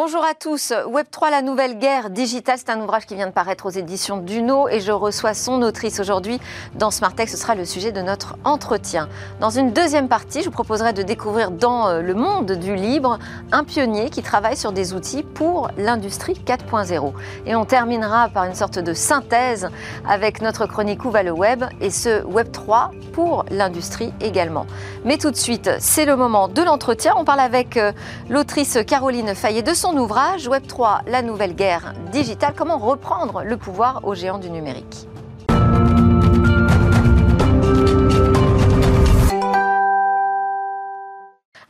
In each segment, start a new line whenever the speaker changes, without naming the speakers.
Bonjour à tous. Web3, la nouvelle guerre digitale, c'est un ouvrage qui vient de paraître aux éditions Duno et je reçois son autrice aujourd'hui dans Smartech. Ce sera le sujet de notre entretien. Dans une deuxième partie, je vous proposerai de découvrir dans euh, le monde du libre un pionnier qui travaille sur des outils pour l'industrie 4.0. Et on terminera par une sorte de synthèse avec notre chronique Où va le web et ce Web3 pour l'industrie également. Mais tout de suite, c'est le moment de l'entretien. On parle avec euh, l'autrice Caroline Fayet de son ouvrage Web3, la nouvelle guerre digitale, comment reprendre le pouvoir aux géants du numérique?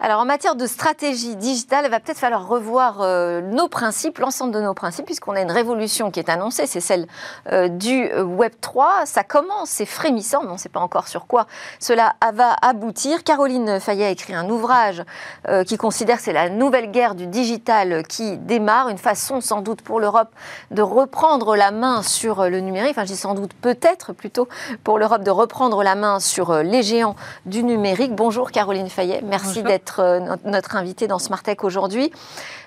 Alors en matière de stratégie digitale, il va peut-être falloir revoir euh, nos principes, l'ensemble de nos principes, puisqu'on a une révolution qui est annoncée, c'est celle euh, du euh, Web 3. Ça commence, c'est frémissant, mais on ne sait pas encore sur quoi cela va aboutir. Caroline Fayet a écrit un ouvrage qui considère que c'est la nouvelle guerre du digital qui démarre, une façon sans doute pour l'Europe de reprendre la main sur le numérique. Enfin, je dis sans doute peut-être plutôt pour l'Europe de reprendre la main sur les géants du numérique. Bonjour Caroline Fayet, merci d'être euh, notre invité dans Smartech aujourd'hui.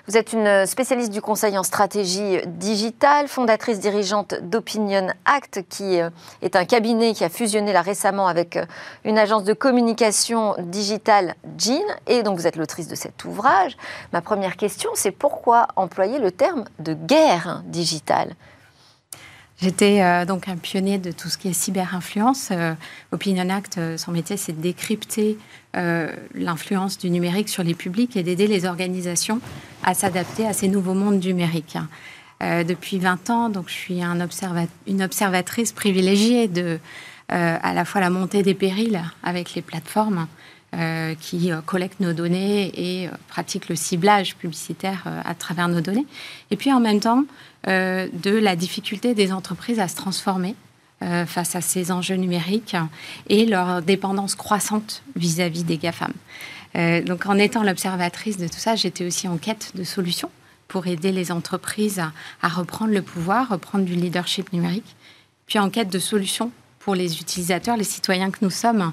Vous êtes une spécialiste du conseil en stratégie digitale, fondatrice dirigeante d'Opinion Act, qui euh, est un cabinet qui a fusionné là récemment avec euh, une agence de communication digitale, Jean. Et donc vous êtes l'autrice de cet ouvrage. Ma première question, c'est pourquoi employer le terme de guerre digitale?
J'étais euh, donc un pionnier de tout ce qui est cyberinfluence. Euh, Opinion Act, euh, son métier, c'est de décrypter l'influence du numérique sur les publics et d'aider les organisations à s'adapter à ces nouveaux mondes numériques. depuis 20 ans, donc, je suis un une observatrice privilégiée de à la fois la montée des périls avec les plateformes qui collectent nos données et pratiquent le ciblage publicitaire à travers nos données. Et puis en même temps, euh, de la difficulté des entreprises à se transformer euh, face à ces enjeux numériques et leur dépendance croissante vis-à-vis des GAFAM. Euh, donc en étant l'observatrice de tout ça, j'étais aussi en quête de solutions pour aider les entreprises à, à, reprendre le pouvoir, reprendre du leadership numérique, puis en quête de solutions pour les utilisateurs, les citoyens que nous sommes,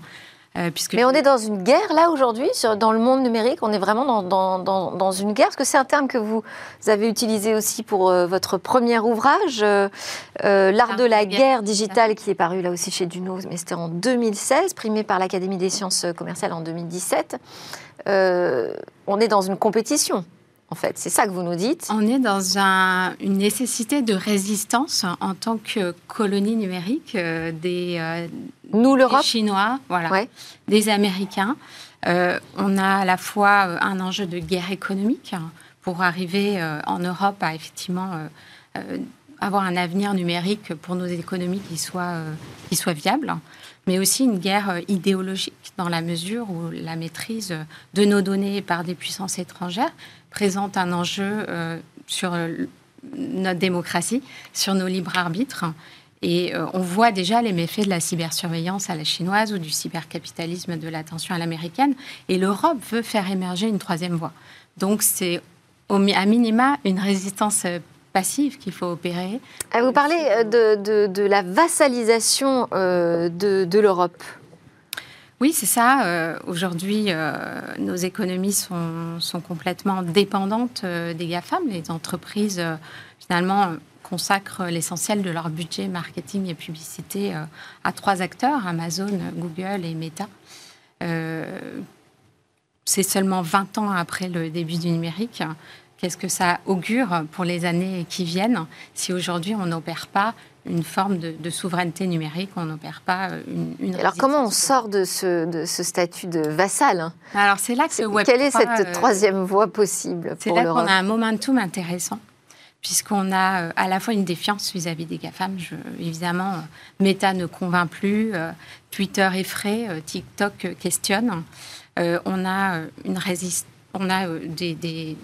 euh, Mais on est dans une guerre là aujourd'hui, dans le monde numérique, on est vraiment dans, une guerre? Est-ce que c'est un terme que vous avez utilisé aussi pour euh, votre premier ouvrage, euh, L'art de la guerre digitale, qui est paru là aussi chez Duno, mais c'était en 2016, primé par l'Académie des sciences commerciales en 2017. on est dans une compétition en fait. C'est ça que vous nous dites.
On est dans une nécessité de résistance en tant que colonie numérique euh, des, euh,
Nous, l'Europe
Chinois, voilà, des Américains. Euh, on a à la fois un enjeu de guerre économique pour arriver en Europe à effectivement avoir un avenir numérique pour nos économies qui soit, qui soit viable mais aussi une guerre idéologique dans la mesure où la maîtrise de nos données par des puissances étrangères présente un enjeu euh, sur notre démocratie, sur nos libres arbitres. Et euh, on voit déjà les méfaits de la cybersurveillance à la chinoise ou du cybercapitalisme de l'attention à l'américaine. Et l'Europe veut faire émerger une troisième voie. Donc c'est à minima une résistance euh, passive qu'il faut opérer.
Ah, vous parlez de, de, la vassalisation de, de l'Europe.
Oui, c'est ça. Euh, aujourd'hui, euh, nos économies sont, sont complètement dépendantes euh, des GAFAM. Les entreprises, finalement, consacrent l'essentiel de leur budget marketing et publicité à trois acteurs, Amazon, Google et Meta. c'est seulement 20 ans après le début du numérique. Qu'est-ce que ça augure pour les années qui viennent si aujourd'hui on n'opère pas une forme de, souveraineté numérique, on n'opère pas euh, une,
Alors comment on sort de ce, de ce statut de vassal hein?
Alors c'est là que
Web Quelle est cette euh, troisième voie possible
C'est là qu'on a un momentum intéressant puisqu'on a euh, à la fois une défiance vis-à-vis des GAFAM. Je, évidemment, Meta ne convainc plus, Twitter effraie, TikTok questionne. on a une résistance on a des, des,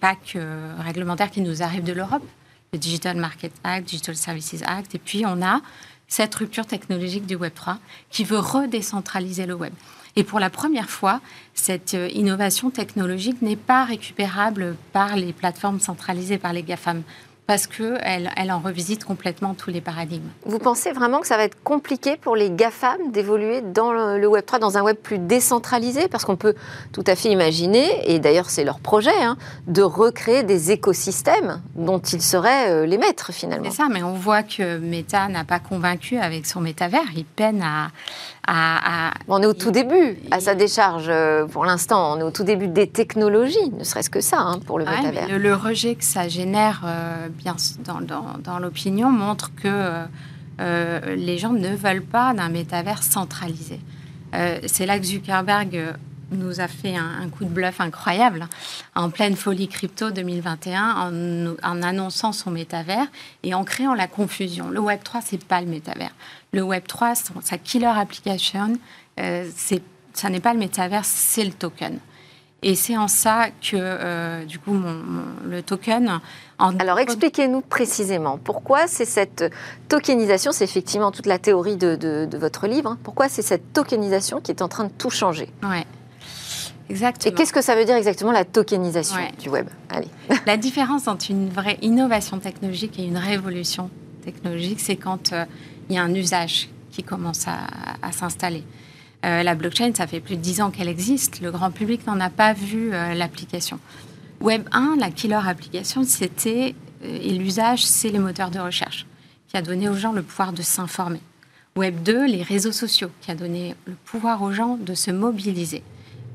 packs réglementaires qui nous arrivent de l'Europe le Digital Market Act, Digital Services Act, et puis on a cette rupture technologique du Web 3 qui veut redécentraliser le web. Et pour la première fois, cette euh, innovation technologique n'est pas récupérable par les plateformes centralisées par les GAFAM. Parce qu'elle elle en revisite complètement tous les paradigmes.
Vous pensez vraiment que ça va être compliqué pour les GAFAM d'évoluer dans le Web3, dans un web plus décentralisé? Parce qu'on peut tout à fait imaginer, et d'ailleurs c'est leur projet, hein, de recréer des écosystèmes dont ils seraient euh, les maîtres finalement.
C'est ça, mais on voit que Meta n'a pas convaincu avec son métavers. Il peine à,
on est au tout début, à sa décharge euh, pour l'instant. On est au tout début des technologies, ne serait-ce que ça hein, pour le métavers.
Le, rejet que ça génère euh, bien dans, dans, l'opinion montre que euh, les gens ne veulent pas d'un métavers centralisé. C'est là que Zuckerberg nous a fait un, coup de bluff incroyable en pleine folie crypto 2021 en, en annonçant son métavers et en créant la confusion. Le Web 3, c'est pas le métavers. Le Web 3, sa killer application, euh, ça n'est pas le métavers, c'est le token. Et c'est en ça que, euh, du coup, mon, le token...
Alors, expliquez-nous précisément pourquoi c'est cette tokenisation, c'est effectivement toute la théorie de, votre livre, hein. pourquoi c'est cette tokenisation qui est en train de tout changer?
Ouais. Exactement.
Et qu'est-ce que ça veut dire exactement la tokenisation du web? Allez.
La différence entre une vraie innovation technologique et une révolution technologique, c'est quand euh, il y a un usage qui commence à, s'installer. Euh, la blockchain, ça fait plus de dix ans qu'elle existe. Le grand public n'en a pas vu euh, l'application. Web 1, la killer application, c'était, et l'usage, c'est les moteurs de recherche, qui a donné aux gens le pouvoir de s'informer. Web 2, les réseaux sociaux, qui a donné le pouvoir aux gens de se mobiliser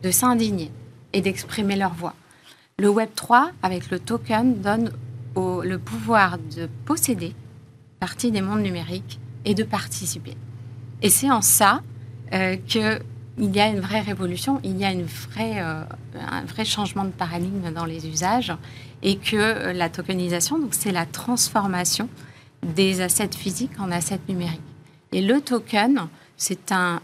de s'indigner et d'exprimer leur voix. Le Web 3, avec le token, donne le pouvoir de posséder partie des mondes numériques et de participer. Et c'est en ça euh, qu'il y a une vraie révolution, il y a une euh, un vrai changement de paradigme dans les usages et que euh, la tokenisation, donc c'est la transformation des assets physiques en assets numériques. Et le token, c'est un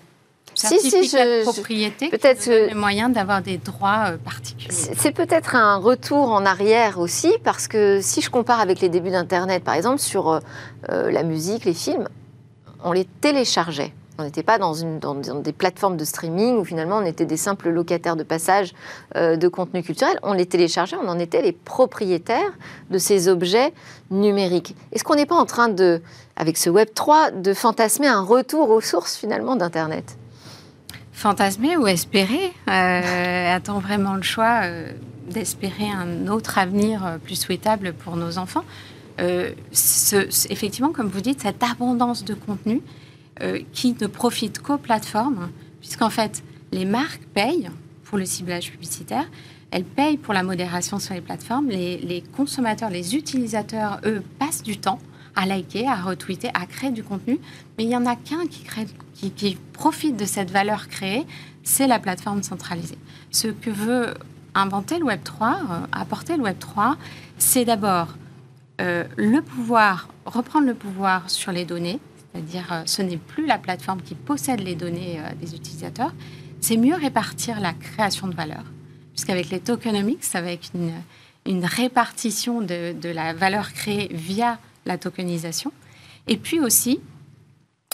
si, si, je, propriété peut-être le moyen d'avoir des droits euh, particuliers.
C'est peut-être un retour en arrière aussi, parce que si je compare avec les débuts d'Internet, par exemple, sur euh, euh, la musique, les films, on les téléchargeait. On n'était pas dans, une, dans, des plateformes de streaming où finalement on était des simples locataires de passage de contenu culturel. On les téléchargeait, on en était les propriétaires de ces objets numériques. Est-ce qu'on n'est pas en train de, avec ce Web 3, de fantasmer un retour aux sources finalement d'Internet?
Fantasmer ou espérer euh, A-t-on vraiment le choix euh, d'espérer un autre avenir euh, plus souhaitable pour nos enfants? Effectivement, comme vous dites, cette abondance de contenu qui ne profite qu'aux plateformes, puisqu'en fait, les marques payent pour le ciblage publicitaire, elles payent pour la modération sur les plateformes, les consommateurs, les utilisateurs, eux, passent du temps à liker, à retweeter, à créer du contenu, mais il n'y en a qu'un qui qui, profite de cette valeur créée, c'est la plateforme centralisée. Ce que veut inventer le Web 3, euh, apporter le Web 3, c'est d'abord euh, le pouvoir, reprendre le pouvoir sur les données, c'est-à-dire euh, ce n'est plus la plateforme qui possède les données des utilisateurs, c'est mieux répartir la création de valeur. Puisqu'avec les tokenomics, être une, une répartition de, la valeur créée via la tokenisation. Et puis aussi,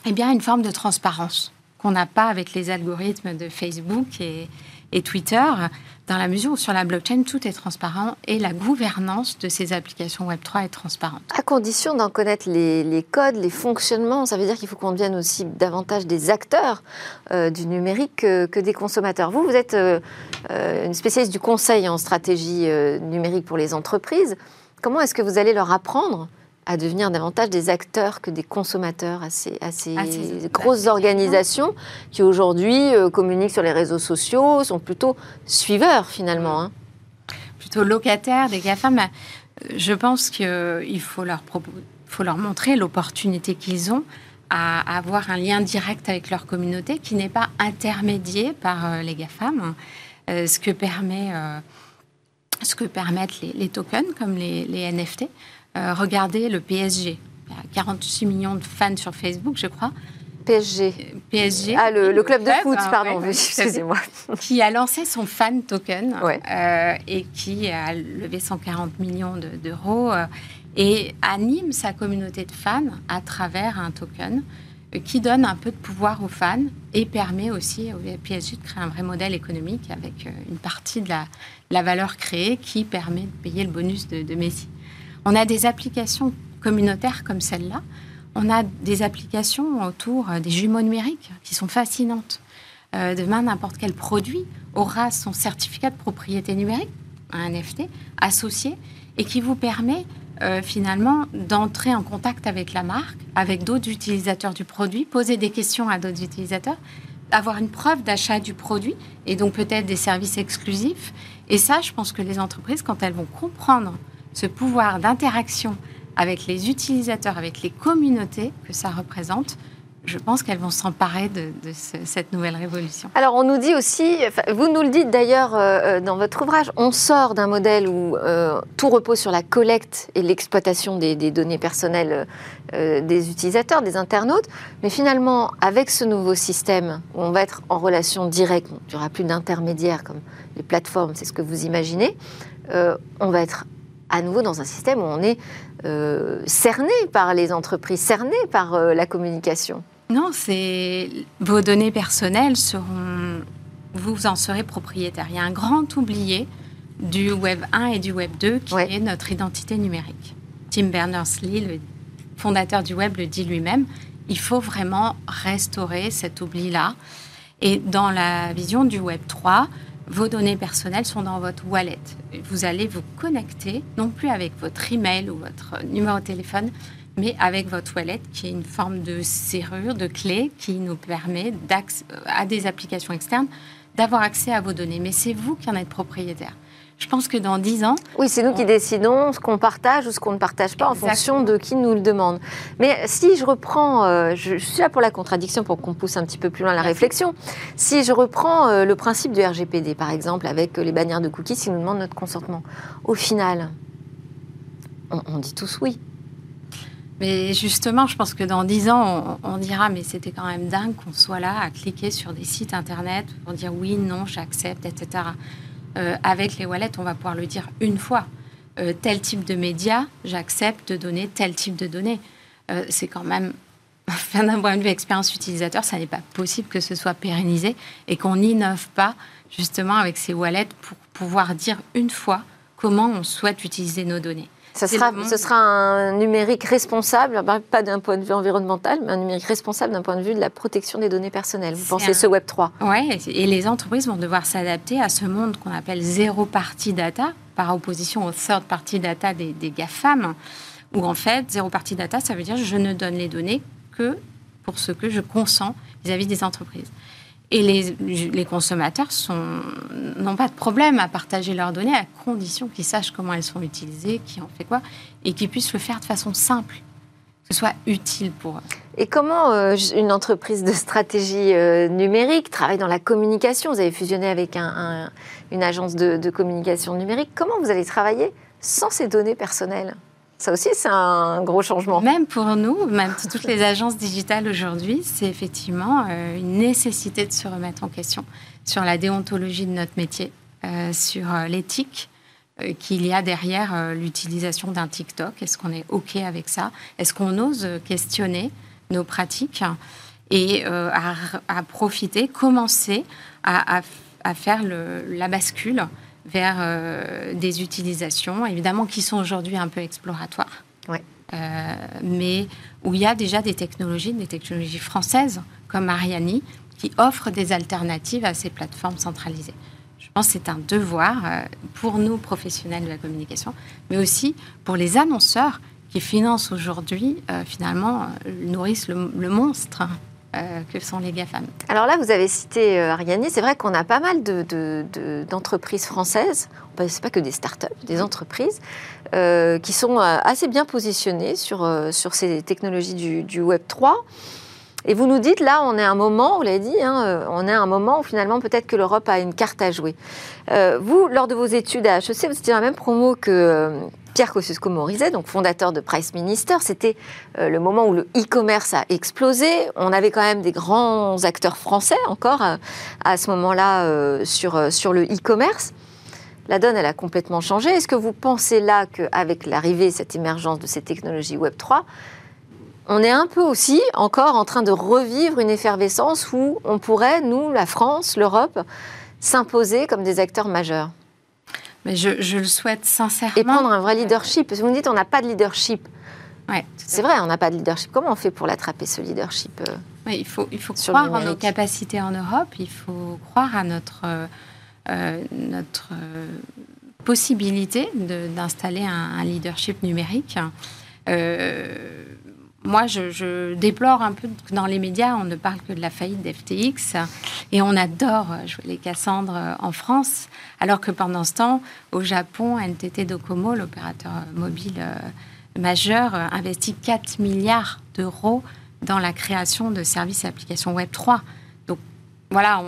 eh bien, une forme de transparence qu'on n'a pas avec les algorithmes de Facebook et, Twitter, dans la mesure où sur la blockchain, tout est transparent et la gouvernance de ces applications Web3 est transparente.
À condition d'en connaître les, codes, les fonctionnements, ça veut dire qu'il faut qu'on devienne aussi davantage des acteurs euh, du numérique que, des consommateurs. Vous, vous êtes euh, euh, une spécialiste du conseil en stratégie numérique pour les entreprises. Comment est-ce que vous allez leur apprendre à devenir davantage des acteurs que des consommateurs à ces, grosses organisations qui aujourd'hui euh, communiquent sur les réseaux sociaux, sont plutôt suiveurs finalement. Hein.
Plutôt locataires des GAFAM. Euh, je pense qu'il faut leur, faut leur montrer l'opportunité qu'ils ont à avoir un lien direct avec leur communauté qui n'est pas intermédié par euh, les GAFAM, ce, que permet, ce que permettent les, tokens comme les, les NFT. Euh, regardez le PSG. Il y a 46 millions de fans sur Facebook, je crois.
PSG.
Euh, PSG.
Ah, le, club de foot, hein, pardon, excusez-moi.
Qui a lancé son fan token euh, et qui a levé 140 millions d'euros et anime sa communauté de fans à travers un token qui donne un peu de pouvoir aux fans et permet aussi au PSG de créer un vrai modèle économique avec une partie de la, valeur créée qui permet de payer le bonus de Messi On a des applications communautaires comme celle-là. On a des applications autour des jumeaux numériques qui sont fascinantes. Euh, demain, n'importe quel produit aura son certificat de propriété numérique, un NFT, associé, et qui vous permet euh, finalement d'entrer en contact avec la marque, avec d'autres utilisateurs du produit, poser des questions à d'autres utilisateurs, avoir une preuve d'achat du produit et donc peut-être des services exclusifs. Et ça, je pense que les entreprises, quand elles vont comprendre ce pouvoir d'interaction avec les utilisateurs, avec les communautés que ça représente, je pense qu'elles vont s'emparer de, cette nouvelle révolution.
Alors on nous dit aussi, vous nous le dites d'ailleurs euh, euh, dans votre ouvrage, on sort d'un modèle où euh, tout repose sur la collecte et l'exploitation des, données personnelles des utilisateurs, des internautes, mais finalement avec ce nouveau système où on va être en relation directe, il n'y aura plus d'intermédiaires comme les plateformes, c'est ce que vous imaginez, on va être à nouveau dans un système où on est cerné par les entreprises, cerné par la communication.
Non, c'est vos données personnelles seront, vous en serez propriétaire. Il y a un grand oublié du Web 1 et du Web 2 qui est notre identité numérique. Tim Berners-Lee, le fondateur du Web, le dit lui-même. Il faut vraiment restaurer cet oubli-là. Et dans la vision du Web 3, vos données personnelles sont dans votre wallet. Vous allez vous connecter, non plus avec votre email ou votre numéro de téléphone, mais avec votre wallet qui est une forme de serrure, de clé qui nous permet à des applications externes d'avoir accès à vos données. Mais c'est vous qui en êtes propriétaire. Je pense que dans 10 ans...
Oui, c'est nous qui décidons ce qu'on partage ou ce qu'on ne partage pas en fonction de qui nous le demande. Mais si je reprends, euh, je, suis là pour la contradiction, pour qu'on pousse un petit peu plus loin la réflexion. Si je reprends euh, le principe du RGPD, par exemple, avec les bannières de cookies, qui nous demandent notre consentement, au final, on dit tous oui.
Mais justement, je pense que dans dix ans, on, dira, mais c'était quand même dingue qu'on soit là à cliquer sur des sites internet pour dire oui, non, j'accepte, etc. Euh, avec les wallets, on va pouvoir le dire une fois. Euh, tel type de média, j'accepte de donner tel type de données. Euh, c'est quand même, d'un point de vue expérience utilisateur, ça n'est pas possible que ce soit pérennisé et qu'on n'innove pas justement avec ces wallets pour pouvoir dire une fois comment on souhaite utiliser nos données.
Ça sera, ce sera un numérique responsable, pas d'un point de vue environnemental, mais un numérique responsable d'un point de vue de la protection des données personnelles. Vous pensez ce Web 3
Oui, et les entreprises vont devoir s'adapter à ce monde qu'on appelle zéro party data, par opposition au third party data des, des GAFAM, où en fait, zéro party data, ça veut dire je ne donne les données que pour ce que je consens vis-à-vis -vis des entreprises. Et les, consommateurs n'ont pas de problème à partager leurs données à condition qu'ils sachent comment elles sont utilisées, qui en fait quoi, et qu'ils puissent le faire de façon simple, que ce soit utile pour eux.
Et comment euh, une entreprise de stratégie euh, numérique travaille dans la communication? Vous avez fusionné avec une agence de communication numérique. Comment vous allez travailler sans ces données personnelles? Ça aussi, c'est un gros changement.
Même pour nous, même toutes les agences digitales aujourd'hui, c'est effectivement euh, une nécessité de se remettre en question sur la déontologie de notre métier, euh, sur euh, l'éthique qu'il y a derrière l'utilisation d'un TikTok. Est-ce qu'on est OK avec ça? Est-ce qu'on ose questionner nos pratiques et à, profiter, commencer à, faire la bascule vers euh, des utilisations, évidemment, qui sont aujourd'hui un peu exploratoires. Euh, mais où il y a déjà des technologies, des technologies françaises comme Ariani, qui offrent des alternatives à ces plateformes centralisées. Je pense que c'est un devoir euh, pour nous, professionnels de la communication, mais aussi pour les annonceurs qui financent aujourd'hui, finalement, nourrissent le monstre euh, que sont les GAFAM.
Alors là, vous avez cité euh, Ariani. C'est vrai qu'on a pas mal d'entreprises de, françaises, ce n'est pas que des startups, des entreprises, euh, qui sont assez bien positionnées sur, sur ces technologies du, Web 3. Et vous nous dites, là, on est à un moment, vous l'avez dit, hein, on est à un moment où finalement peut-être que l'Europe a une carte à jouer. vous, lors de vos études à HEC, vous étiez dans la même promo que, Pierre Kosciusko-Morizet, donc fondateur de Price Minister, c'était euh, le moment où le e-commerce a explosé. On avait quand même des grands acteurs français encore euh, à, ce moment-là euh, sur, sur le e-commerce. La donne, elle a complètement changé. Est-ce que vous pensez là qu'avec l'arrivée, cette émergence de ces technologies Web 3, on est un peu aussi encore en train de revivre une effervescence où on pourrait, nous, la France, l'Europe, s'imposer comme des acteurs majeurs?
Mais je, je, le souhaite sincèrement.
Et prendre un vrai leadership. Vous me dites, on n'a pas de leadership.
Ouais,
c'est vrai, on n'a pas de leadership. Comment on fait pour l'attraper, ce leadership
ouais, Il faut, il faut croire en nos capacités en Europe, il faut croire à notre, euh, notre possibilité d'installer un, un, leadership numérique. Euh, moi, je, déplore un peu que dans les médias, on ne parle que de la faillite d'FTX et on adore jouer les Cassandres en France, alors que pendant ce temps, au Japon, NTT Docomo, l'opérateur mobile euh, majeur, investit 4 milliards d'euros dans la création de services et applications Web 3. Donc voilà,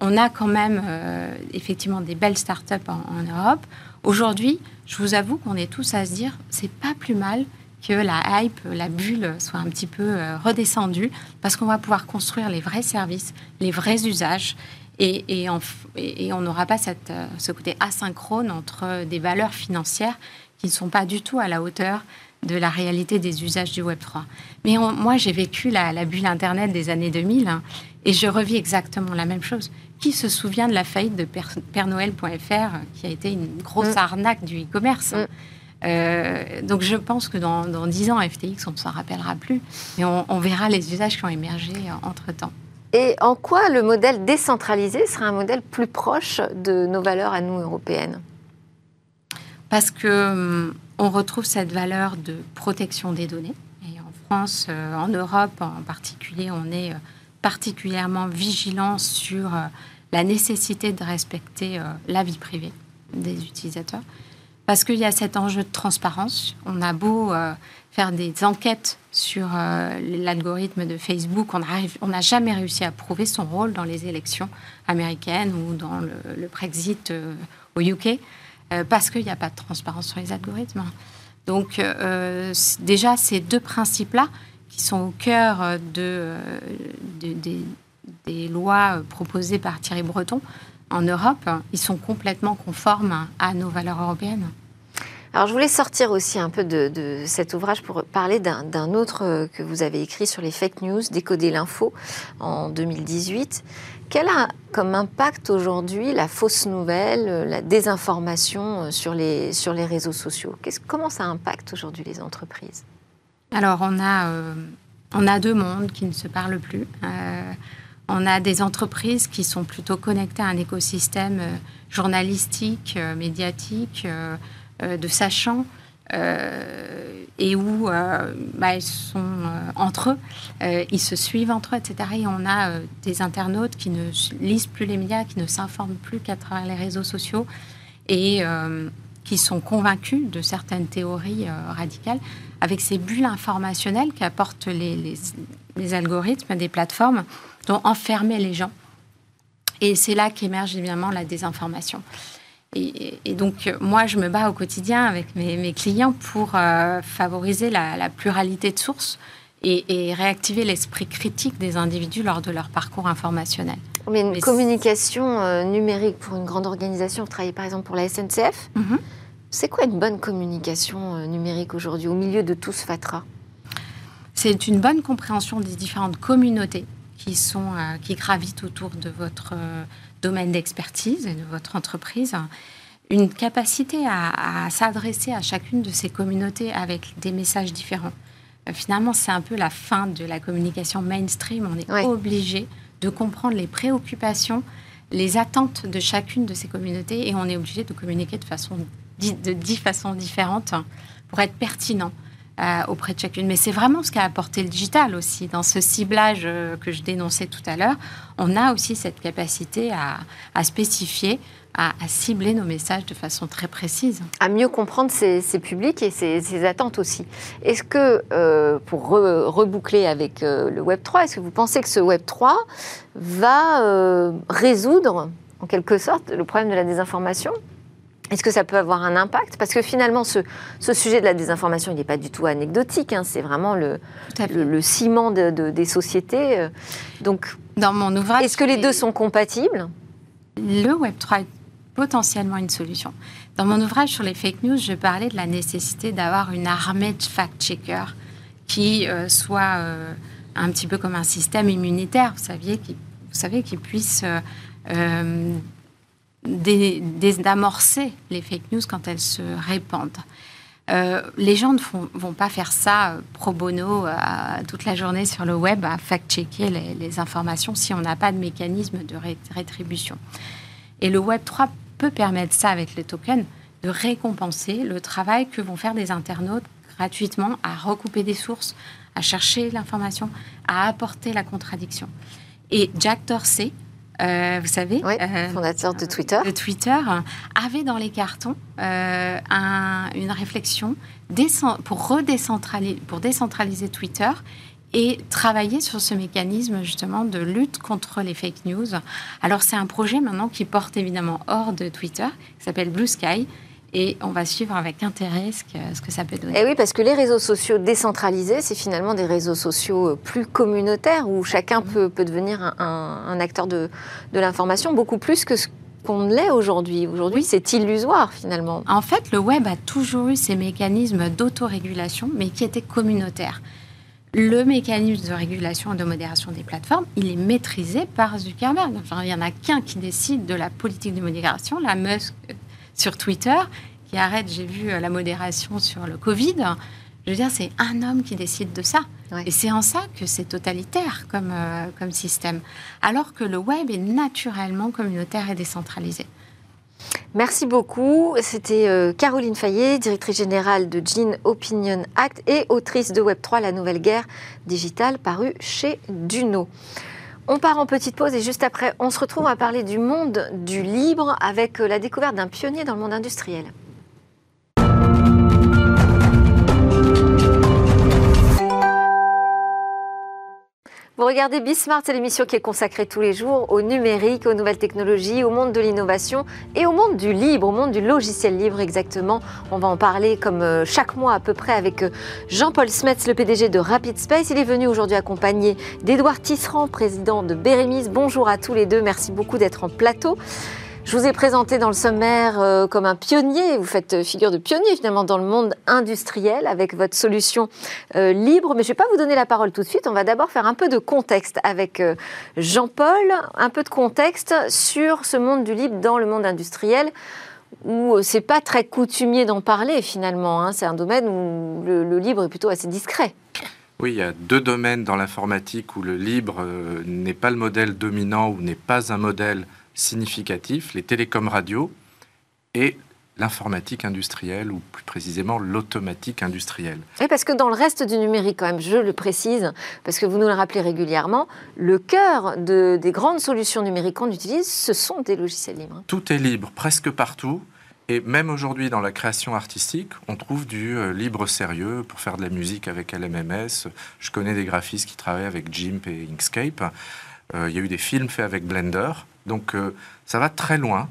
on, a quand même euh, effectivement des belles startups en Europe. Aujourd'hui, je vous avoue qu'on est tous à se dire, c'est pas plus mal que la hype, la bulle soit un petit peu euh, redescendue, parce qu'on va pouvoir construire les vrais services, les vrais usages, et, on n'aura pas cette, euh, ce côté asynchrone entre des valeurs financières qui ne sont pas du tout à la hauteur de la réalité des usages du Web3. Mais moi, j'ai vécu la, bulle Internet des années 2000 hein, et je revis exactement la même chose. Qui se souvient de la faillite de Père-Noël.fr, qui a été une grosse mm. arnaque du e-commerce mm. Euh, donc je pense que dans, dans 10 ans, FTX, on ne s'en rappellera plus, mais on, verra les usages qui ont émergé entre-temps.
Et en quoi le modèle décentralisé sera un modèle plus proche de nos valeurs à nous européennes?
Parce que hum, on retrouve cette valeur de protection des données. Et en France, euh, en Europe en particulier, on est euh, particulièrement vigilant sur la nécessité de respecter la vie privée des utilisateurs parce qu'il y a cet enjeu de transparence. On a beau euh, faire des enquêtes sur euh, l'algorithme de Facebook, on n'a jamais réussi à prouver son rôle dans les élections américaines ou dans le, Brexit euh, au UK, parce qu'il n'y a pas de transparence sur les algorithmes. Donc déjà, ces deux principes-là, qui sont au cœur de, des lois proposées par Thierry Breton, en Europe, ils sont complètement conformes à nos valeurs européennes.
Alors je voulais sortir aussi un peu de, cet ouvrage pour parler d'un autre euh, que vous avez écrit sur les fake news, Décoder l'info, en 2018. Quel a comme impact aujourd'hui la fausse nouvelle, euh, la désinformation euh, sur les, sur les réseaux sociaux? Comment ça impacte aujourd'hui les entreprises?
Alors on a, on a deux mondes qui ne se parlent plus. On a des entreprises qui sont plutôt connectées à un écosystème euh, journalistique, euh, médiatique, euh, de sachants, et où bah, ils sont entre eux, ils se suivent entre eux, etc. Et on a des internautes qui ne lisent plus les médias, qui ne s'informent plus qu'à travers les réseaux sociaux et qui sont convaincus de certaines théories radicales, avec ces bulles informationnelles qu'apportent les, algorithmes des plateformes donc enfermer les gens. Et c'est là qu'émerge évidemment la désinformation. Et, donc, moi, je me bats au quotidien avec mes, clients pour euh, favoriser la, pluralité de sources et, réactiver l'esprit critique des individus lors de leur parcours informationnel.
Mais une communication euh, numérique pour une grande organisation, vous travaillez par exemple pour la SNCF, mhm. c'est quoi une bonne communication euh, numérique aujourd'hui au milieu de tout ce fatras?
C'est une bonne compréhension des différentes communautés qui, sont, euh, qui gravitent autour de votre euh, domaine d'expertise et de votre entreprise, une capacité à, s'adresser à chacune de ces communautés avec des messages différents. Euh, finalement, c'est un peu la fin de la communication mainstream. On est obligé de comprendre les préoccupations, les attentes de chacune de ces communautés et on est obligé de communiquer de, façon, de dix façons différentes pour être pertinent. Euh, auprès de chacune. Mais c'est vraiment ce qu'a apporté le digital aussi. Dans ce ciblage euh, que je dénonçais tout à l'heure, on a aussi cette capacité à, spécifier, à, cibler nos messages de façon très précise.
À mieux comprendre ses, publics et ses, attentes aussi. Est-ce que, euh, pour reboucler avec le Web 3, est-ce que vous pensez que ce Web 3 va résoudre, en quelque sorte, le problème de la désinformation? Est-ce que ça peut avoir un impact? Parce que finalement, ce, sujet de la désinformation, il n'est pas du tout anecdotique. Hein. c'est vraiment le, le, ciment de, des sociétés. Euh. Donc, dans mon ouvrage, est-ce que les deux sont compatibles?
Le Web 3 est potentiellement une solution. Dans mon ouvrage sur les fake news, je parlais de la nécessité d'avoir une armée de fact-checkers qui euh, soit euh, un petit peu comme un système immunitaire, vous, saviez, qui, vous savez, qui puisse d'amorcer les fake news quand elles se répandent. Euh, les gens ne vont pas faire ça pro bono toute la journée sur le web à fact-checker les, informations si on n'a pas de mécanisme de rétribution. Et le Web 3 peut permettre ça avec les tokens, de récompenser le travail que vont faire des internautes gratuitement à recouper des sources, à chercher l'information, à apporter la contradiction. Et Jack Dorsey, euh, vous savez,
euh, fondateur de Twitter,
de Twitter, avait dans les cartons euh, une réflexion pour redécentraliser, pour décentraliser Twitter et travailler sur ce mécanisme justement de lutte contre les fake news. Alors c'est un projet maintenant qui porte évidemment hors de Twitter, qui s'appelle Blue Sky, et on va suivre avec intérêt ce que, ce que ça peut donner.
Et oui, parce que les réseaux sociaux décentralisés, c'est finalement des réseaux sociaux euh, plus communautaires où chacun mmh. peut, peut, devenir un, un, acteur de, de l'information, beaucoup plus que ce qu'on l'est aujourd'hui. Aujourd'hui, c'est illusoire finalement.
En fait, le web a toujours eu ces mécanismes d'autorégulation, mais qui étaient communautaires. Le mécanisme de régulation et de modération des plateformes, il est maîtrisé par Zuckerberg. Enfin, il n'y en a qu'un qui décide de la politique de modération, la Musk sur Twitter, qui arrête, j'ai vu euh, la modération sur le Covid. Je veux dire, c'est un homme qui décide de ça. Et c'est en ça que c'est totalitaire comme, euh, comme système. Alors que le web est naturellement communautaire et décentralisé.
Merci beaucoup. C'était euh, Caroline Fayet, directrice générale de Gene Opinion Act et autrice de Web3, La Nouvelle Guerre Digitale, parue chez Duno. On part en petite pause et juste après, on se retrouve à parler du monde du libre avec euh, la découverte d'un pionnier dans le monde industriel. Vous regardez Bismart, c'est l'émission qui est consacrée tous les jours au numérique, aux nouvelles technologies, au monde de l'innovation et au monde du libre, au monde du logiciel libre exactement. On va en parler comme euh, chaque mois à peu près avec euh, Jean-Paul Smets, le PDG de Rapid Space. Il est venu aujourd'hui accompagné d'Edouard Tisserand, président de Bérémis. Bonjour à tous les deux, merci beaucoup d'être en plateau. Je vous ai présenté dans le sommaire euh, comme un pionnier. Vous faites figure de pionnier finalement dans le monde industriel avec votre solution euh, libre. Mais je ne vais pas vous donner la parole tout de suite. On va d'abord faire un peu de contexte avec euh, Jean-Paul, un peu de contexte sur ce monde du libre dans le monde industriel où c'est pas très coutumier d'en parler finalement. Hein. C'est un domaine où le, libre est plutôt assez discret.
Oui, il y a deux domaines dans l'informatique où le libre n'est pas le modèle dominant ou n'est pas un modèle significatifs, les télécoms radio et l'informatique industrielle, ou plus précisément l'automatique industrielle.
Et parce que dans le reste du numérique, quand même, je le précise, parce que vous nous le rappelez régulièrement, le cœur de, des grandes solutions numériques qu'on utilise, ce sont des logiciels libres.
Tout est libre, presque partout. Et même aujourd'hui, dans la création artistique, on trouve du euh, libre sérieux pour faire de la musique avec LMMS. Je connais des graphistes qui travaillent avec GIMP et Inkscape. Euh, il y a eu des films faits avec Blender. Donc euh, ça va très loin.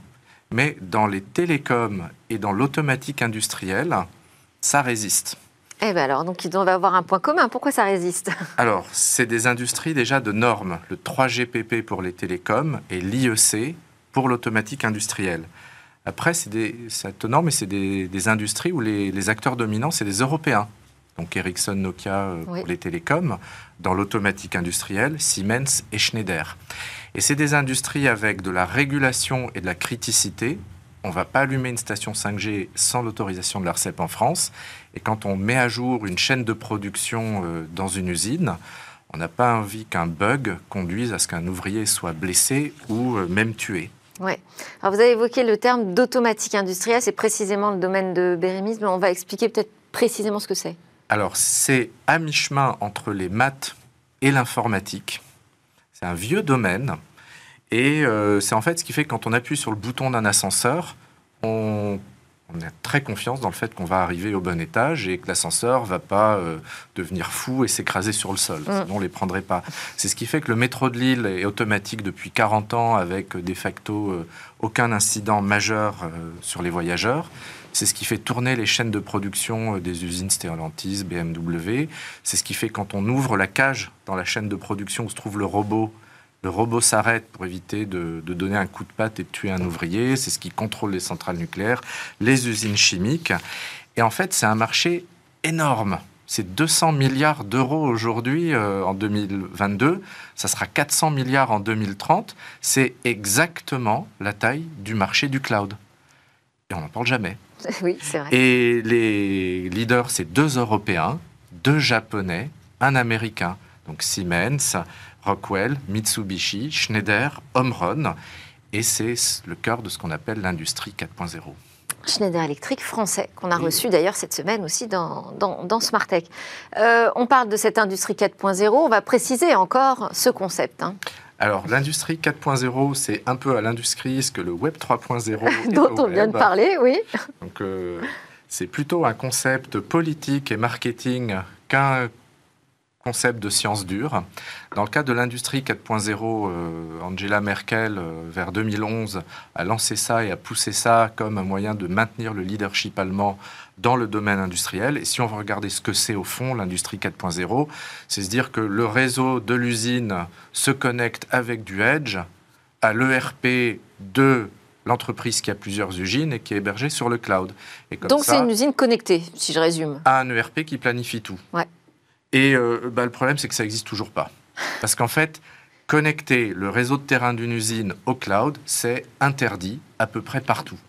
Mais dans les télécoms et dans l'automatique industrielle, ça résiste.
Eh bien alors, donc il doit avoir un point commun. Pourquoi ça résiste?
Alors, c'est des industries déjà de normes. Le 3GPP pour les télécoms et l'IEC pour l'automatique industrielle. Après, c'est étonnant, mais c'est des, industries où les, les acteurs dominants, c'est des Européens donc Ericsson, Nokia euh, pour les télécoms, dans l'automatique industrielle, Siemens et Schneider. Et c'est des industries avec de la régulation et de la criticité. On ne va pas allumer une station 5G sans l'autorisation de l'ARCEP en France. Et quand on met à jour une chaîne de production euh, dans une usine, on n'a pas envie qu'un bug conduise à ce qu'un ouvrier soit blessé ou euh, même tué.
Oui. Alors vous avez évoqué le terme d'automatique industrielle, c'est précisément le domaine de Bérémis, mais on va expliquer peut-être précisément ce que c'est.
Alors, c'est à mi-chemin entre les maths et l'informatique. C'est un vieux domaine. Et euh, c'est en fait ce qui fait que quand on appuie sur le bouton d'un ascenseur, on, a très confiance dans le fait qu'on va arriver au bon étage et que l'ascenseur va pas euh, devenir fou et s'écraser sur le sol. Mm. Sinon, on ne les prendrait pas. C'est ce qui fait que le métro de Lille est automatique depuis 40 ans avec de facto euh, aucun incident majeur sur les voyageurs. C'est ce qui fait tourner les chaînes de production euh, des usines Stellantis, BMW. C'est ce qui fait quand on ouvre la cage dans la chaîne de production où se trouve le robot, le robot s'arrête pour éviter de, donner un coup de patte et de tuer un ouvrier. C'est ce qui contrôle les centrales nucléaires, les usines chimiques. Et en fait, c'est un marché énorme. c'est 200 milliards d'euros aujourd'hui euh, en 2022. Ça sera 400 milliards en 2030. C'est exactement la taille du marché du cloud. Et on n'en parle jamais.
Oui, c'est vrai.
Et les leaders, c'est deux Européens, deux Japonais, un Américain. Donc Siemens, Rockwell, Mitsubishi, Schneider, Omron. Et c'est le cœur de ce qu'on appelle l'industrie 4.0.
Schneider Electric français, qu'on a reçu d'ailleurs cette semaine aussi dans, dans, dans Smartech. Euh, on parle de cette industrie 4.0, on va préciser encore ce concept. Hein.
Alors, l'industrie 4.0, c'est un peu à l'industrie ce que le Web 3.0
dont on vient de parler, oui.
Donc, euh, c'est plutôt un concept politique et marketing qu'un concept de science dure. Dans le cas de l'industrie 4.0, euh, Angela Merkel, euh, vers 2011, a lancé ça et a poussé ça comme un moyen de maintenir le leadership allemand dans le domaine industriel. Et si on veut regarder ce que c'est au fond, l'industrie 4.0, c'est se dire que le réseau de l'usine se connecte avec du edge à l'ERP de l'entreprise qui a plusieurs usines et qui est hébergée sur le cloud.
Et Donc c'est une usine connectée, si je résume.
À un ERP qui planifie tout.
Ouais.
Et euh, bah, le problème, c'est que ça n'existe toujours pas. Parce qu'en fait, connecter le réseau de terrain d'une usine au cloud, c'est interdit à peu près partout.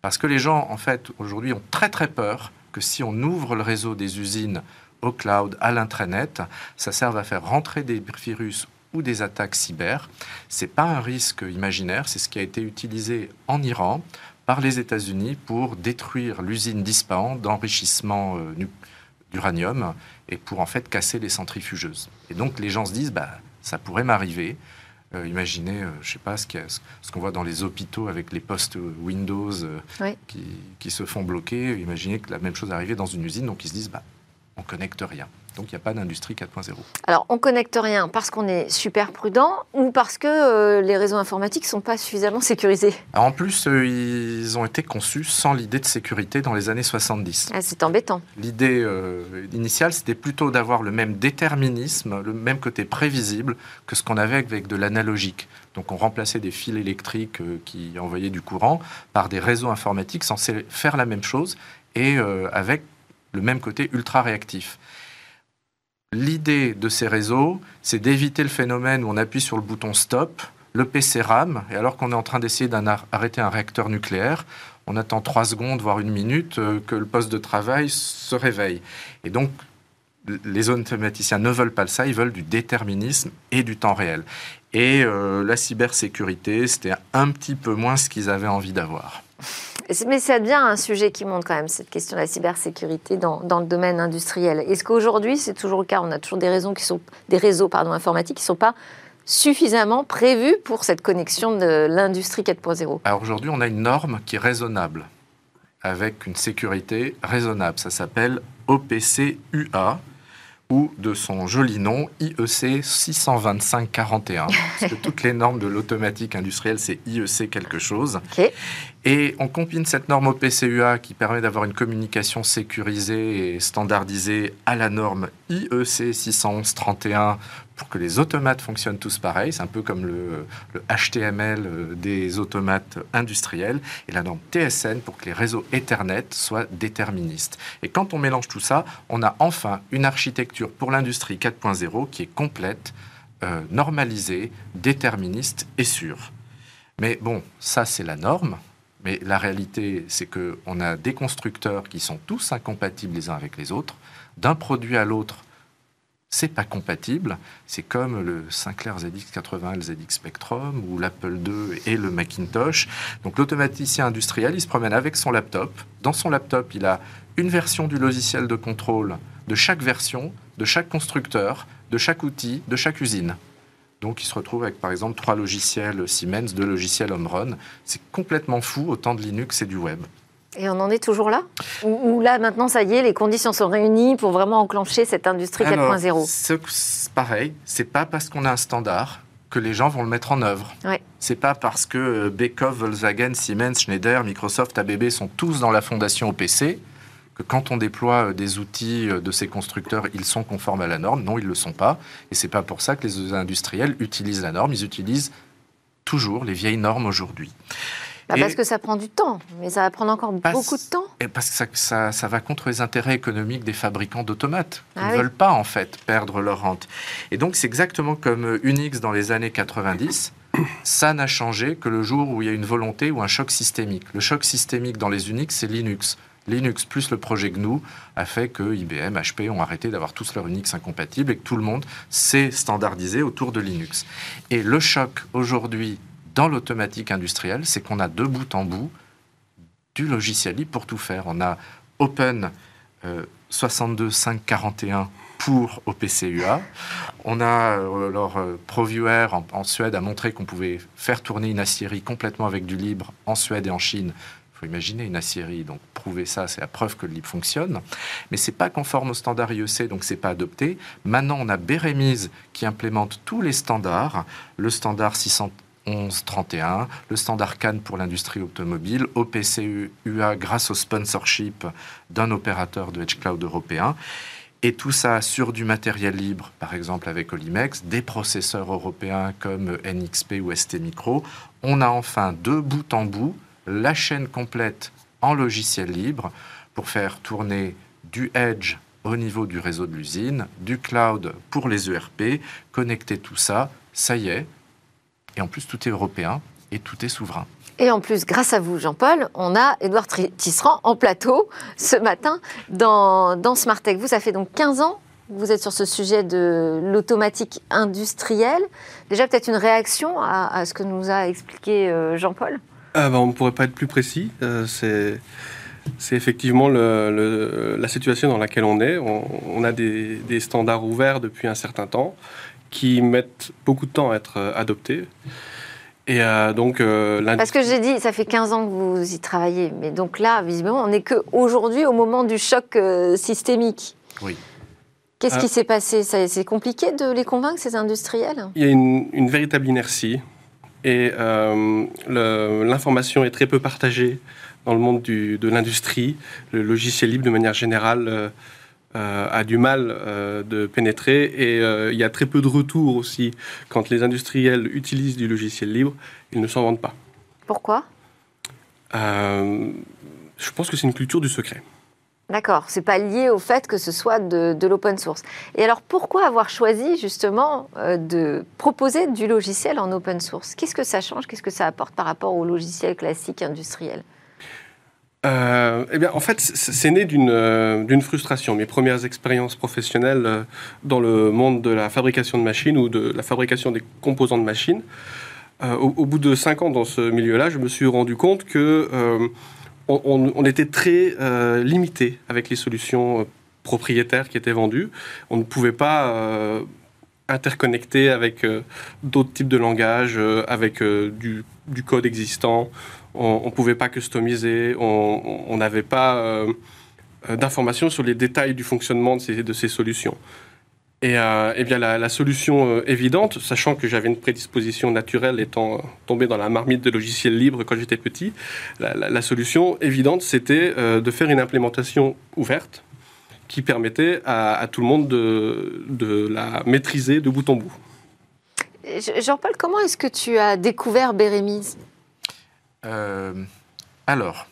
Parce que les gens, en fait, aujourd'hui, ont très très peur que si on ouvre le réseau des usines au cloud, à l'intranet, ça serve à faire rentrer des virus ou des attaques cyber. C'est pas un risque imaginaire, c'est ce qui a été utilisé en Iran par les États-Unis pour détruire l'usine d'Ispahan d'enrichissement euh, d'uranium et pour en fait casser les centrifugeuses. Et donc les gens se disent, bah, ça pourrait m'arriver. Euh, imaginez, euh, je sais pas, ce qu'on voit dans les hôpitaux avec les postes Windows euh, qui, qui, se font bloquer. Imaginez que la même chose arrivait dans une usine, donc ils se disent, bah, on connecte rien. Donc il n'y a pas d'industrie 4.0.
Alors on connecte rien parce qu'on est super prudent ou parce que euh, les réseaux informatiques ne sont pas suffisamment sécurisés
En plus, euh, ils ont été conçus sans l'idée de sécurité dans les années 70.
Ah, c'est embêtant.
L'idée euh, initiale, c'était plutôt d'avoir le même déterminisme, le même côté prévisible que ce qu'on avait avec de l'analogique. Donc on remplaçait des fils électriques qui envoyaient du courant par des réseaux informatiques censés faire la même chose et avec le même côté ultra réactif. L'idée de ces réseaux, c'est d'éviter le phénomène où on appuie sur le bouton stop, le PC rame, et alors qu'on est en train d'essayer d'arrêter un réacteur nucléaire, on attend trois secondes, voire une minute, euh, que le poste de travail se réveille. Et donc, les automaticiens ne veulent pas ça, ils veulent du déterminisme et du temps réel. Et euh, la cybersécurité, c'était un petit peu moins ce qu'ils avaient envie d'avoir.
Mais ça devient un sujet qui monte quand même, cette question de la cybersécurité dans, le domaine industriel. Est-ce qu'aujourd'hui, c'est toujours le cas On a toujours des, réseaux informatiques qui ne sont pas suffisamment prévus pour cette connexion de l'industrie 4.0
Alors aujourd'hui, on a une norme qui est raisonnable, avec une sécurité raisonnable. Ça s'appelle OPC-UA ou de son joli nom IEC 62541. parce que toutes les normes de l'automatique industrielle, c'est IEC quelque chose. Et on combine cette norme au PCUA qui permet d'avoir une communication sécurisée et standardisée à la norme IEC 61131 pour que les automates fonctionnent tous pareil. C'est un peu comme le, HTML euh, des automates industriels. Et la norme TSN pour que les réseaux Ethernet soient déterministes. Et quand on mélange tout ça, on a enfin une architecture pour l'industrie 4.0 qui est complète, euh, normalisée, déterministe et sûre. Mais bon, ça c'est la norme. Mais la réalité, c'est qu'on a des constructeurs qui sont tous incompatibles les uns avec les autres. D'un produit à l'autre, c'est pas compatible. C'est comme le Sinclair ZX80, le ZX Spectrum, ou l'Apple II et le Macintosh. Donc l'automaticien industriel, il se promène avec son laptop. Dans son laptop, il a une version du logiciel de contrôle de chaque version, de chaque constructeur, de chaque outil, de chaque usine. Donc il se retrouve avec par exemple trois logiciels Siemens, deux logiciels Omron. C'est complètement fou, autant de Linux et du web.
Et on en est toujours là Ou là maintenant ça y est, les conditions sont réunies pour vraiment enclencher cette industrie 4.0
C'est pareil, c'est pas parce qu'on a un standard que les gens vont le mettre en œuvre.
Ouais.
C'est pas parce que euh, Beckhoff, Volkswagen, Siemens, Schneider, Microsoft, ABB sont tous dans la fondation OPC que quand on déploie euh, des outils euh, de ces constructeurs, ils sont conformes à la norme. Non, ils ne le sont pas. Et c'est pas pour ça que les industriels utilisent la norme. Ils utilisent toujours les vieilles normes aujourd'hui.
Bah, parce que ça prend du temps, mais ça va prendre encore beaucoup de temps.
Et parce que ça, ça, va contre les intérêts économiques des fabricants d'automates, qui ah ne veulent pas en fait perdre leur rente. Et donc c'est exactement comme Unix dans les années 90. Ça n'a changé que le jour où il y a une volonté ou un choc systémique. Le choc systémique dans les Unix, c'est Linux. Linux plus le projet GNU a fait que IBM, HP ont arrêté d'avoir tous leur Unix incompatibles et que tout le monde s'est standardisé autour de Linux. Et le choc aujourd'hui dans l'automatique industrielle, c'est qu'on a de bout en bout du logiciel libre pour tout faire. On a Open euh, 62541 pour OPCUA. On a, euh, alors, euh, ProViewer en, Suède a montré qu'on pouvait faire tourner une aciérie complètement avec du libre en Suède et en Chine faut imaginer une aciérie, donc prouver ça, c'est la preuve que le libre fonctionne. Mais c'est pas conforme au standard IEC, donc c'est pas adopté. Maintenant, on a Bérémise qui implémente tous les standards, le standard 611-31, le standard CAN pour l'industrie automobile, OPC-UA grâce au sponsorship d'un opérateur de Edge Cloud européen. Et tout ça sur du matériel libre, par exemple avec Olimex, des processeurs européens comme NXP ou ST Micro. On a enfin deux bout en bout la chaîne complète en logiciel libre pour faire tourner du Edge au niveau du réseau de l'usine, du cloud pour les ERP, connecter tout ça, ça y est. Et en plus, tout est européen et tout est souverain.
Et en plus, grâce à vous, Jean-Paul, on a Edouard Tisserand en plateau ce matin dans, dans Smartech. Vous, ça fait donc 15 ans que vous êtes sur ce sujet de l'automatique industrielle. Déjà, peut-être une réaction à, ce que nous a expliqué euh, Jean-Paul?
Ah bah, On ne pourrait pas être plus précis. Euh, c'est. C'est effectivement le, la situation dans laquelle on est. On, a des, des, standards ouverts depuis un certain temps qui mettent beaucoup de temps à être euh, adoptés.
Et euh, donc, Parce que j'ai dit, ça fait 15 ans que vous y travaillez, mais donc là, visiblement, on n'est qu'aujourd'hui au moment du choc systémique.
Oui.
Qu'est-ce qui s'est passé? C'est compliqué de les convaincre, ces industriels?
Il y a une, une véritable inertie et euh, l'information est très peu partagée dans le monde du, de l'industrie. Le logiciel libre, de manière générale, euh, euh, a du mal de pénétrer et il y a très peu de retours aussi. Quand les industriels utilisent du logiciel libre, ils ne s'en vendent pas.
Pourquoi?
Je pense que c'est une culture du secret.
D'accord, c'est pas lié au fait que ce soit de, l'open source. Et alors pourquoi avoir choisi justement euh, de proposer du logiciel en open source? Qu'est-ce que ça change? Qu'est-ce que ça apporte par rapport au logiciel classique industriel?
Euh, eh bien, en fait, c'est né euh, d'une frustration. Mes premières expériences professionnelles dans le monde de la fabrication de machines ou de la fabrication des composants de machines, au, bout de cinq ans dans ce milieu-là, je me suis rendu compte que on, était très euh, limité avec les solutions euh, propriétaires qui étaient vendues. On ne pouvait pas euh, interconnecter avec d'autres types de langages, avec du, code existant. On ne pouvait pas customiser. On n'avait pas d'informations sur les détails du fonctionnement de ces solutions. Et euh, eh bien la, solution euh, évidente, sachant que j'avais une prédisposition naturelle étant tombé dans la marmite de logiciels libres quand j'étais petit, la, solution évidente, c'était euh, de faire une implémentation ouverte qui permettait à, tout le monde de, de, la maîtriser de bout en bout.
Jean-Paul, comment est-ce que tu as découvert Bérémise
Alors,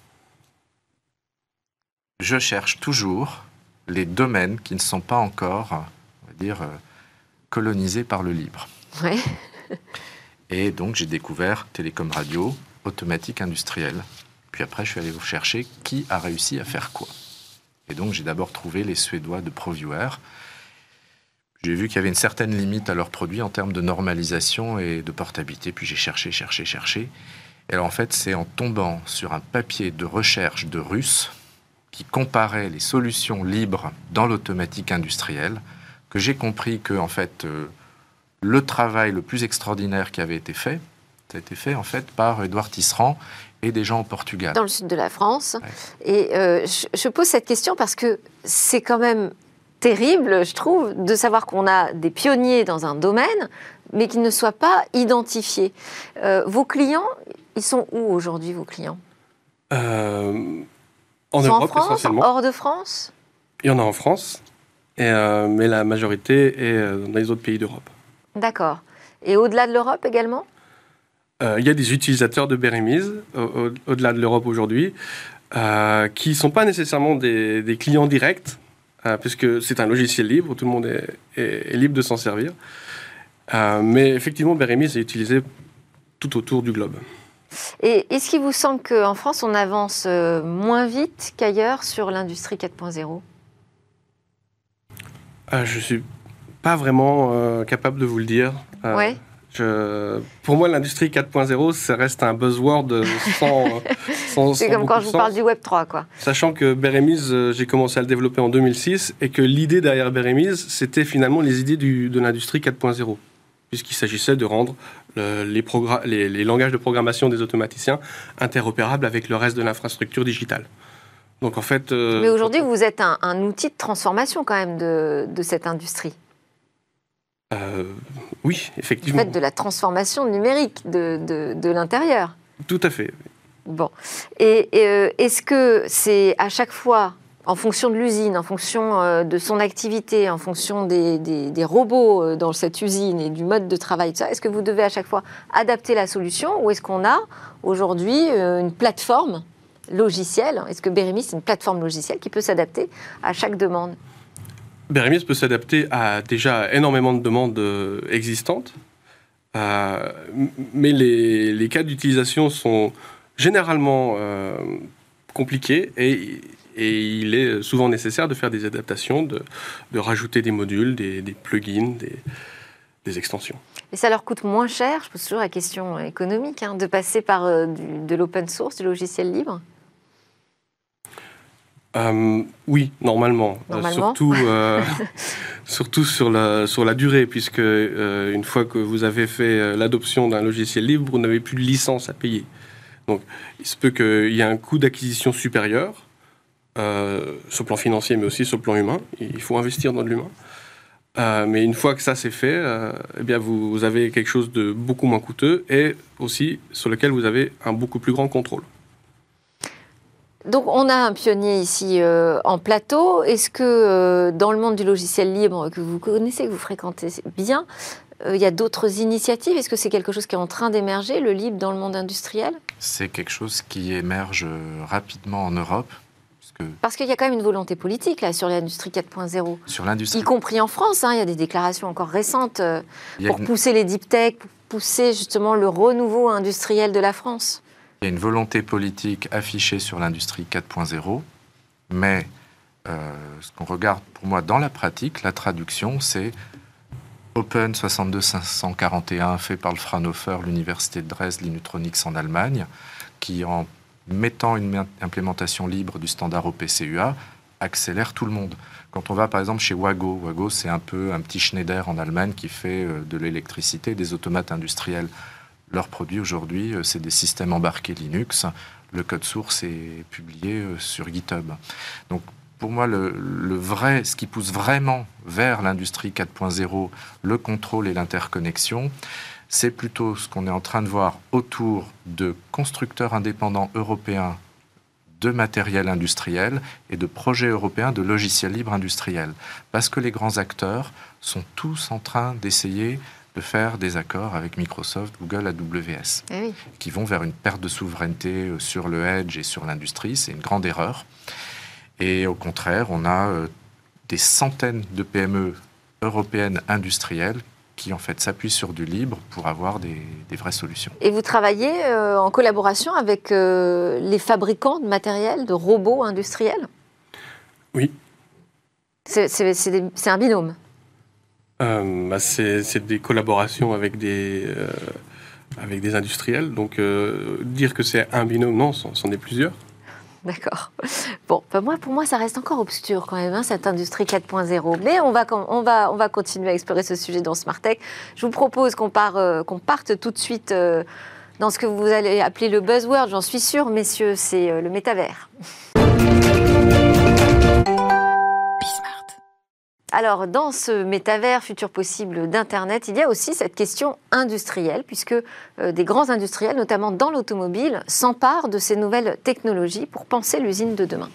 je cherche toujours les domaines qui ne sont pas encore dire, euh, colonisé par le libre. Et donc j'ai découvert télécom radio, automatique industrielle. Puis après, je suis allé vous chercher qui a réussi à faire quoi. Et donc j'ai d'abord trouvé les Suédois de ProViewer. J'ai vu qu'il y avait une certaine limite à leurs produits en termes de normalisation et de portabilité. Puis j'ai cherché, cherché, cherché. Et alors en fait, c'est en tombant sur un papier de recherche de Russes qui comparait les solutions libres dans l'automatique industrielle que j'ai compris que en fait euh, le travail le plus extraordinaire qui avait été fait, ça a été fait en fait par Édouard Tisserand et des gens au Portugal.
Dans le sud de la France. Et euh, je, pose cette question parce que c'est quand même terrible, je trouve, de savoir qu'on a des pionniers dans un domaine, mais qu'ils ne soient pas identifiés. Euh, vos clients, ils sont où aujourd'hui, vos clients
En Europe,
en France, hors de France
Il y en a en France. Euh, mais la majorité est euh, dans les autres pays d'Europe.
D'accord. Et au-delà de l'Europe également
euh, il y a des utilisateurs de Bérémise au-delà de l'Europe aujourd'hui euh, qui ne sont pas nécessairement des, clients directs, euh, puisque c'est un logiciel libre, tout le monde est, libre de s'en servir. mais effectivement, Bérémise est utilisé tout autour du globe.
Et est-ce qu'il vous semble qu'en France, on avance moins vite qu'ailleurs sur l'industrie 4.0
Je ne suis pas vraiment capable de vous le dire.
ouais.
Je, pour moi, l'industrie 4.0, ça reste un buzzword sans.
sans C'est comme quand je vous parle du Web 3, quoi.
Sachant que Bérémise, euh, j'ai commencé à le développer en 2006 et que l'idée derrière Bérémise, c'était finalement les idées du, de l'industrie 4.0, puisqu'il s'agissait de rendre les, les, langages de programmation des automaticiens interopérables avec le reste de l'infrastructure digitale.
Donc en fait. Euh, Mais aujourd'hui, vous êtes un, un, outil de transformation quand même de, de cette industrie.
Euh, oui, effectivement.
Vous faites de la transformation numérique de, de, l'intérieur.
Tout à fait.
Bon. Et, euh, est-ce que c'est à chaque fois, en fonction de l'usine, en fonction euh, de son activité, en fonction des, des, robots dans cette usine et du mode de travail, est-ce que vous devez à chaque fois adapter la solution ou est-ce qu'on a aujourd'hui une plateforme logicielle? Est-ce que Bérémis, c'est une plateforme logicielle qui peut s'adapter à chaque demande?
Bérémis peut s'adapter à déjà énormément de demandes euh, existantes, euh, mais les, cas d'utilisation sont généralement euh, compliqués et, il est souvent nécessaire de faire des adaptations, de, rajouter des modules, des, plugins, des, extensions.
Et ça leur coûte moins cher, je pose toujours la question économique, hein, de passer par de l'open source, du logiciel libre?
Euh, oui, normalement.
Euh,
surtout, euh, surtout sur la, sur la durée, puisque une fois que vous avez fait l'adoption d'un logiciel libre, vous n'avez plus de licence à payer. Donc, il se peut qu'il y ait un coût d'acquisition supérieur, sur le plan financier, mais aussi sur le plan humain. Il faut investir dans de l'humain. mais une fois que ça c'est fait, eh bien vous, vous avez quelque chose de beaucoup moins coûteux et aussi sur lequel vous avez un beaucoup plus grand contrôle.
Donc on a un pionnier ici euh, en plateau. Est-ce que euh, dans le monde du logiciel libre que vous connaissez, que vous fréquentez bien, euh, il y a d'autres initiatives? Est-ce que c'est quelque chose qui est en train d'émerger, le libre dans le monde industriel?
C'est quelque chose qui émerge rapidement en Europe.
Parce qu'il y a quand même une volonté politique là, sur l'industrie 4.0.
Sur l'industrie.
Y compris en France, hein, il y a des déclarations encore récentes pour pousser les deep tech, pour pousser justement le renouveau industriel de la France.
Il y a une volonté politique affichée sur l'industrie 4.0, mais euh, ce qu'on regarde pour moi dans la pratique, la traduction, c'est Open 62541 fait par le Fraunhofer, l'université de Dresde, l'Inutronics en Allemagne, qui en mettant une implémentation libre du standard OPCUA accélère tout le monde. Quand on va par exemple chez Wago, Wago c'est un peu un petit Schneider en Allemagne qui fait euh, de l'électricité, des automates industriels leurs produits aujourd'hui, euh, c'est des systèmes embarqués Linux. Le code source est publié euh, sur GitHub. Donc, pour moi, le, vrai, ce qui pousse vraiment vers l'industrie 4.0, le contrôle et l'interconnexion, c'est plutôt ce qu'on est en train de voir autour de constructeurs indépendants européens de matériel industriel et de projets européens de logiciels libres industriels. Parce que les grands acteurs sont tous en train d'essayer de faire des accords avec Microsoft, Google, AWS, eh qui vont vers une perte de souveraineté euh, sur le edge et sur l'industrie. C'est une grande erreur. Et au contraire, on a euh, des centaines de PME européennes industrielles qui en fait s'appuient sur du libre pour avoir des, vraies solutions.
Et vous travaillez euh, en collaboration avec les fabricants de matériel, de robots industriels?
Oui.
C'est un binôme?
Euh, bah, c'est, des collaborations avec des, euh, avec des industriels. Donc euh, dire que c'est un binôme, non, c'en est plusieurs.
D'accord. Bon, bah, moi, pour moi, ça reste encore obscur quand même, hein, cette industrie 4.0. Mais on va, on, va, on va continuer à explorer ce sujet dans Smart Tech. Je vous propose qu'on, part, qu'on parte tout de suite dans ce que vous allez appeler le buzzword, j'en suis sûre, messieurs, c'est le métavers. Alors, dans ce métavers futur possible d'Internet, il y a aussi cette question industrielle, puisque euh, des grands industriels, notamment dans l'automobile, s'emparent de ces nouvelles technologies pour penser l'usine de demain.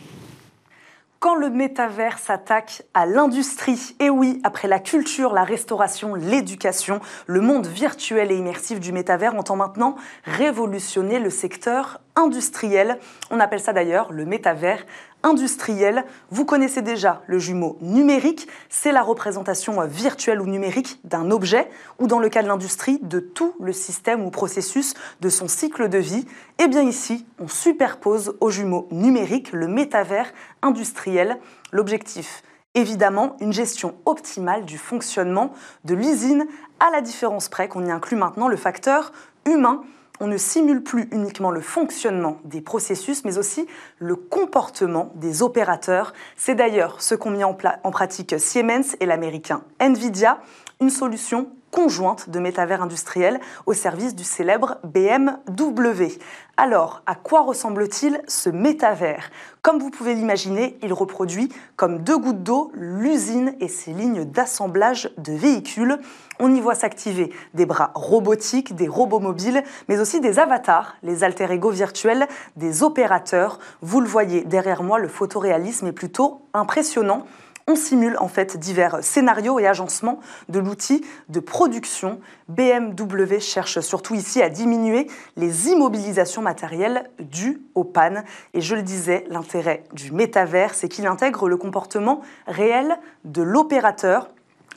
quand le métavers s'attaque à l'industrie. Et oui, après la culture, la restauration, l'éducation, le monde virtuel et immersif du métavers entend maintenant révolutionner le secteur industriel. On appelle ça d'ailleurs le métavers industriel. Vous connaissez déjà le jumeau numérique, c'est la représentation virtuelle ou numérique d'un objet ou dans le cas de l'industrie de tout le système ou processus de son cycle de vie. Et eh bien ici, on superpose au jumeau numérique le métavers industriel. L'objectif évidemment une gestion optimale du fonctionnement de l'usine, à la différence près qu'on y inclut maintenant le facteur humain on ne simule plus uniquement le fonctionnement des processus, mais aussi le comportement des opérateurs. C'est d'ailleurs ce qu'ont mis en, pratique Siemens et l'américain Nvidia, une solution conjointe de métavers industriel au service du célèbre BMW. Alors, à quoi ressemble-t-il ce métavers? Comme vous pouvez l'imaginer, il reproduit comme deux gouttes d'eau l'usine et ses lignes d'assemblage de véhicules. On y voit s'activer des bras robotiques, des robots mobiles, mais aussi des avatars, les alter ego virtuels des opérateurs. Vous le voyez derrière moi, le photoréalisme est plutôt impressionnant on simule en fait divers scénarios et agencements de l'outil de production. BMW cherche surtout ici à diminuer les immobilisations matérielles dues aux pannes. Et je le disais, l'intérêt du métavers, c'est qu'il intègre le comportement réel de l'opérateur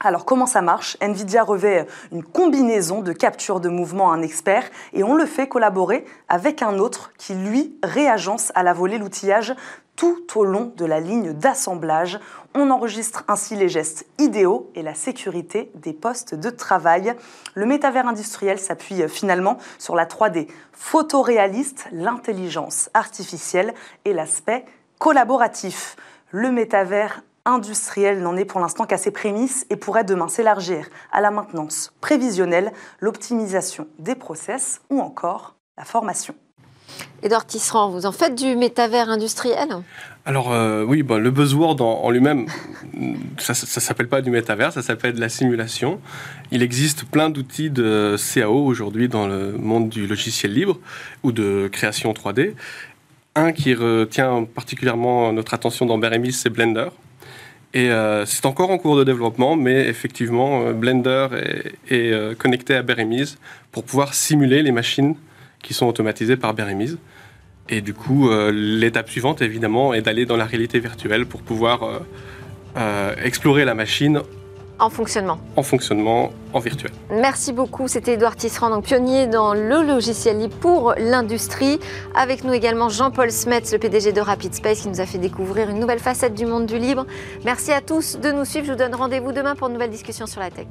alors comment ça marche? Nvidia revêt une combinaison de capture de mouvement à un expert et on le fait collaborer avec un autre qui lui réagence à la volée l'outillage tout au long de la ligne d'assemblage. On enregistre ainsi les gestes idéaux et la sécurité des postes de travail. Le métavers industriel s'appuie finalement sur la 3D photoréaliste, l'intelligence artificielle et l'aspect collaboratif. Le métavers industriel n'en est pour l'instant qu'à ses prémices et pourrait demain s'élargir à la maintenance prévisionnelle, l'optimisation des process ou encore la formation.
Edouard Tisserand, vous en faites du métavers industriel
Alors euh, oui, bon, le buzzword en, lui-même, ça ne s'appelle pas du métavers, ça s'appelle de la simulation. Il existe plein d'outils de CAO aujourd'hui dans le monde du logiciel libre ou de création 3D. Un qui retient particulièrement notre attention dans Beremis, c'est Blender. Et euh, c'est encore en cours de développement, mais effectivement, euh, Blender est, connecté à Beremis pour pouvoir simuler les machines qui sont automatisés par Beremise. Et du coup, euh, l'étape suivante, évidemment, est d'aller dans la réalité virtuelle pour pouvoir euh, euh, explorer la machine.
En fonctionnement.
En fonctionnement, en virtuel.
Merci beaucoup. C'était Edouard Tisserand, donc pionnier dans le logiciel libre pour l'industrie. Avec nous également Jean-Paul Smets, le PDG de Rapid Space, qui nous a fait découvrir une nouvelle facette du monde du libre. Merci à tous de nous suivre. Je vous donne rendez-vous demain pour une nouvelle discussion sur la tech.